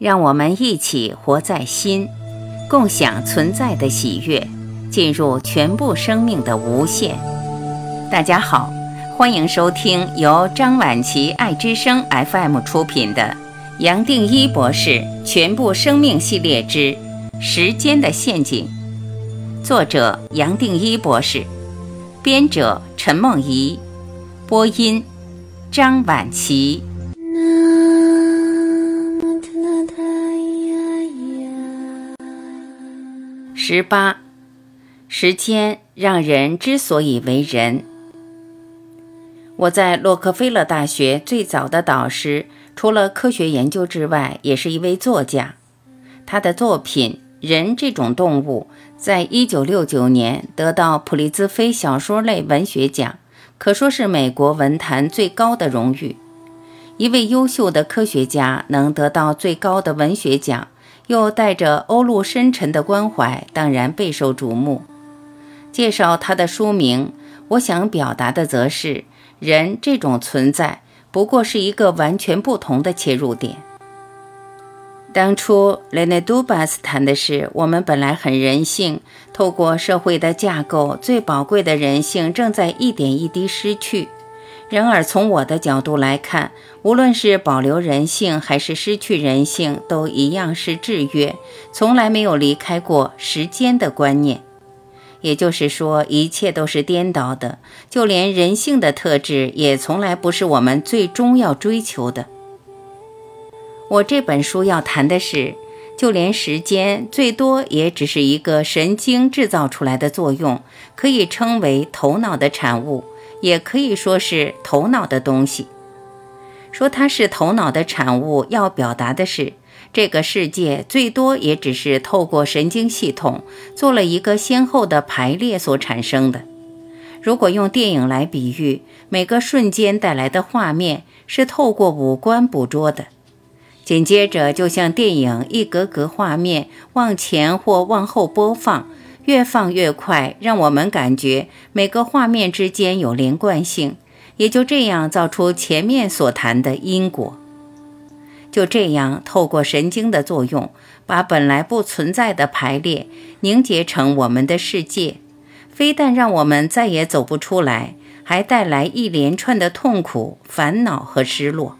让我们一起活在心，共享存在的喜悦，进入全部生命的无限。大家好，欢迎收听由张晚琪爱之声 FM 出品的杨定一博士全部生命系列之《时间的陷阱》，作者杨定一博士，编者陈梦怡，播音张晚琪。十八，时间让人之所以为人。我在洛克菲勒大学最早的导师，除了科学研究之外，也是一位作家。他的作品《人这种动物》在一九六九年得到普利兹菲小说类文学奖，可说是美国文坛最高的荣誉。一位优秀的科学家能得到最高的文学奖。又带着欧陆深沉的关怀，当然备受瞩目。介绍他的书名，我想表达的则是人这种存在不过是一个完全不同的切入点。当初雷内杜巴斯谈的是，我们本来很人性，透过社会的架构，最宝贵的人性正在一点一滴失去。然而，从我的角度来看，无论是保留人性还是失去人性，都一样是制约，从来没有离开过时间的观念。也就是说，一切都是颠倒的，就连人性的特质也从来不是我们最终要追求的。我这本书要谈的是，就连时间最多也只是一个神经制造出来的作用，可以称为头脑的产物。也可以说是头脑的东西。说它是头脑的产物，要表达的是，这个世界最多也只是透过神经系统做了一个先后的排列所产生的。如果用电影来比喻，每个瞬间带来的画面是透过五官捕捉的，紧接着就像电影一格格画面往前或往后播放。越放越快，让我们感觉每个画面之间有连贯性，也就这样造出前面所谈的因果。就这样，透过神经的作用，把本来不存在的排列凝结成我们的世界，非但让我们再也走不出来，还带来一连串的痛苦、烦恼和失落。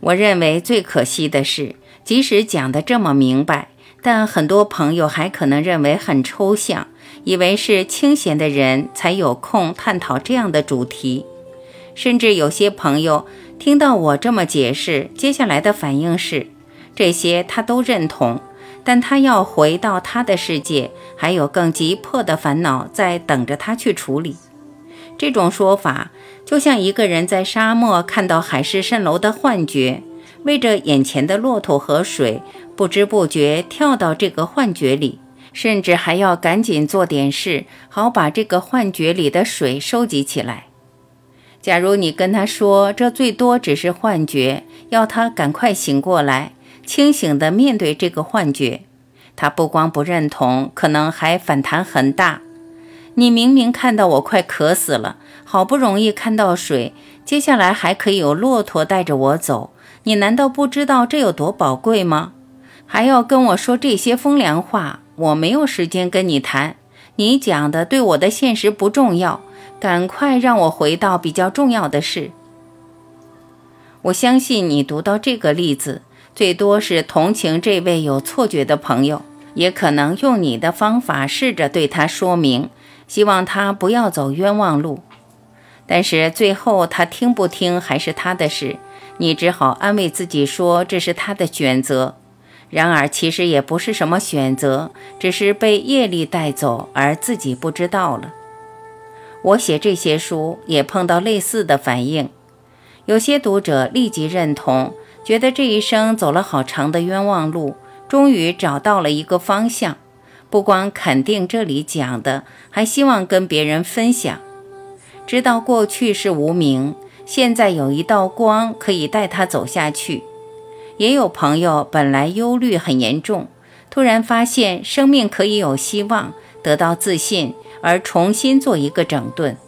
我认为最可惜的是，即使讲得这么明白。但很多朋友还可能认为很抽象，以为是清闲的人才有空探讨这样的主题。甚至有些朋友听到我这么解释，接下来的反应是：这些他都认同，但他要回到他的世界，还有更急迫的烦恼在等着他去处理。这种说法就像一个人在沙漠看到海市蜃楼的幻觉，为着眼前的骆驼和水。不知不觉跳到这个幻觉里，甚至还要赶紧做点事，好把这个幻觉里的水收集起来。假如你跟他说这最多只是幻觉，要他赶快醒过来，清醒地面对这个幻觉，他不光不认同，可能还反弹很大。你明明看到我快渴死了，好不容易看到水，接下来还可以有骆驼带着我走，你难道不知道这有多宝贵吗？还要跟我说这些风凉话，我没有时间跟你谈。你讲的对我的现实不重要，赶快让我回到比较重要的事。我相信你读到这个例子，最多是同情这位有错觉的朋友，也可能用你的方法试着对他说明，希望他不要走冤枉路。但是最后他听不听还是他的事，你只好安慰自己说这是他的选择。然而，其实也不是什么选择，只是被业力带走，而自己不知道了。我写这些书也碰到类似的反应，有些读者立即认同，觉得这一生走了好长的冤枉路，终于找到了一个方向。不光肯定这里讲的，还希望跟别人分享，知道过去是无名，现在有一道光可以带他走下去。也有朋友本来忧虑很严重，突然发现生命可以有希望，得到自信，而重新做一个整顿。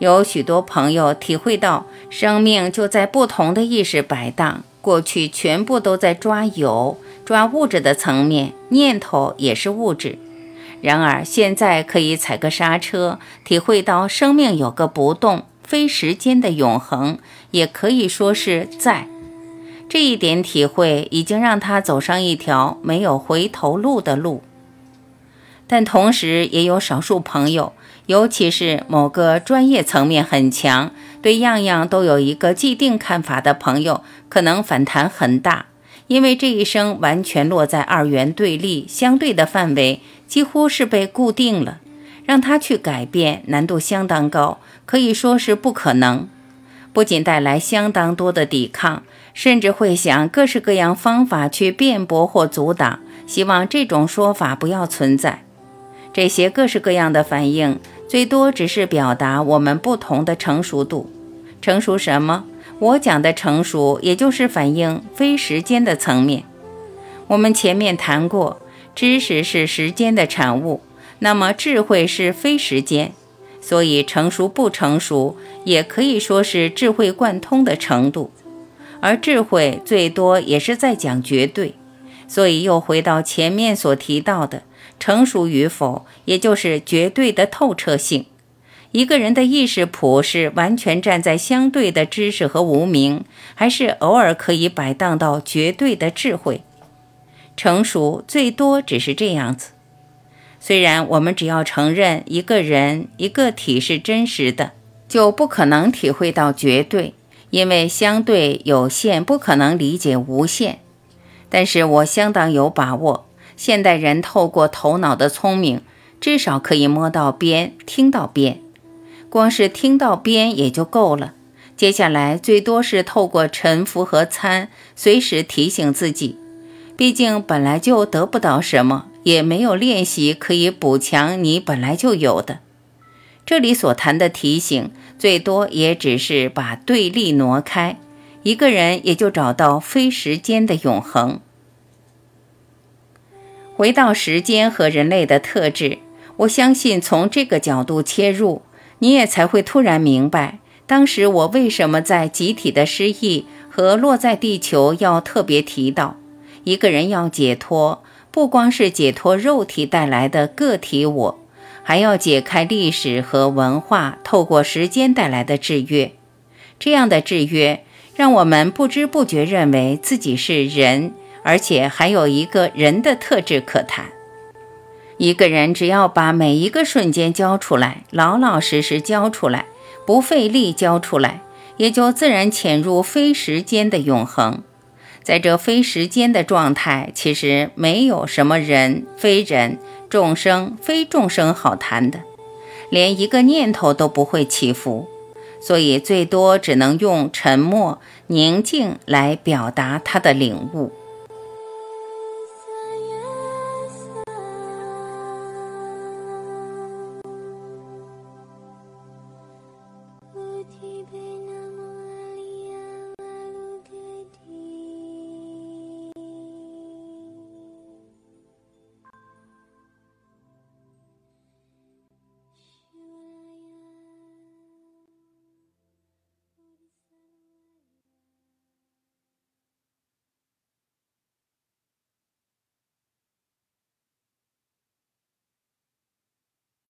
有许多朋友体会到生命就在不同的意识摆荡，过去全部都在抓有、抓物质的层面，念头也是物质。然而现在可以踩个刹车，体会到生命有个不动、非时间的永恒，也可以说是在。这一点体会，已经让他走上一条没有回头路的路。但同时也有少数朋友，尤其是某个专业层面很强、对样样都有一个既定看法的朋友，可能反弹很大，因为这一生完全落在二元对立、相对的范围，几乎是被固定了，让他去改变难度相当高，可以说是不可能。不仅带来相当多的抵抗，甚至会想各式各样方法去辩驳或阻挡，希望这种说法不要存在。这些各式各样的反应，最多只是表达我们不同的成熟度。成熟什么？我讲的成熟，也就是反映非时间的层面。我们前面谈过，知识是时间的产物，那么智慧是非时间，所以成熟不成熟，也可以说是智慧贯通的程度。而智慧最多也是在讲绝对，所以又回到前面所提到的。成熟与否，也就是绝对的透彻性。一个人的意识谱是完全站在相对的知识和无名，还是偶尔可以摆荡到绝对的智慧？成熟最多只是这样子。虽然我们只要承认一个人一个体是真实的，就不可能体会到绝对，因为相对有限，不可能理解无限。但是我相当有把握。现代人透过头脑的聪明，至少可以摸到边、听到边。光是听到边也就够了。接下来最多是透过沉浮和参，随时提醒自己。毕竟本来就得不到什么，也没有练习可以补强你本来就有的。这里所谈的提醒，最多也只是把对立挪开，一个人也就找到非时间的永恒。回到时间和人类的特质，我相信从这个角度切入，你也才会突然明白，当时我为什么在集体的失忆和落在地球要特别提到，一个人要解脱，不光是解脱肉体带来的个体我，还要解开历史和文化透过时间带来的制约。这样的制约，让我们不知不觉认为自己是人。而且还有一个人的特质可谈。一个人只要把每一个瞬间交出来，老老实实交出来，不费力交出来，也就自然潜入非时间的永恒。在这非时间的状态，其实没有什么人、非人、众生、非众生好谈的，连一个念头都不会起伏，所以最多只能用沉默、宁静来表达他的领悟。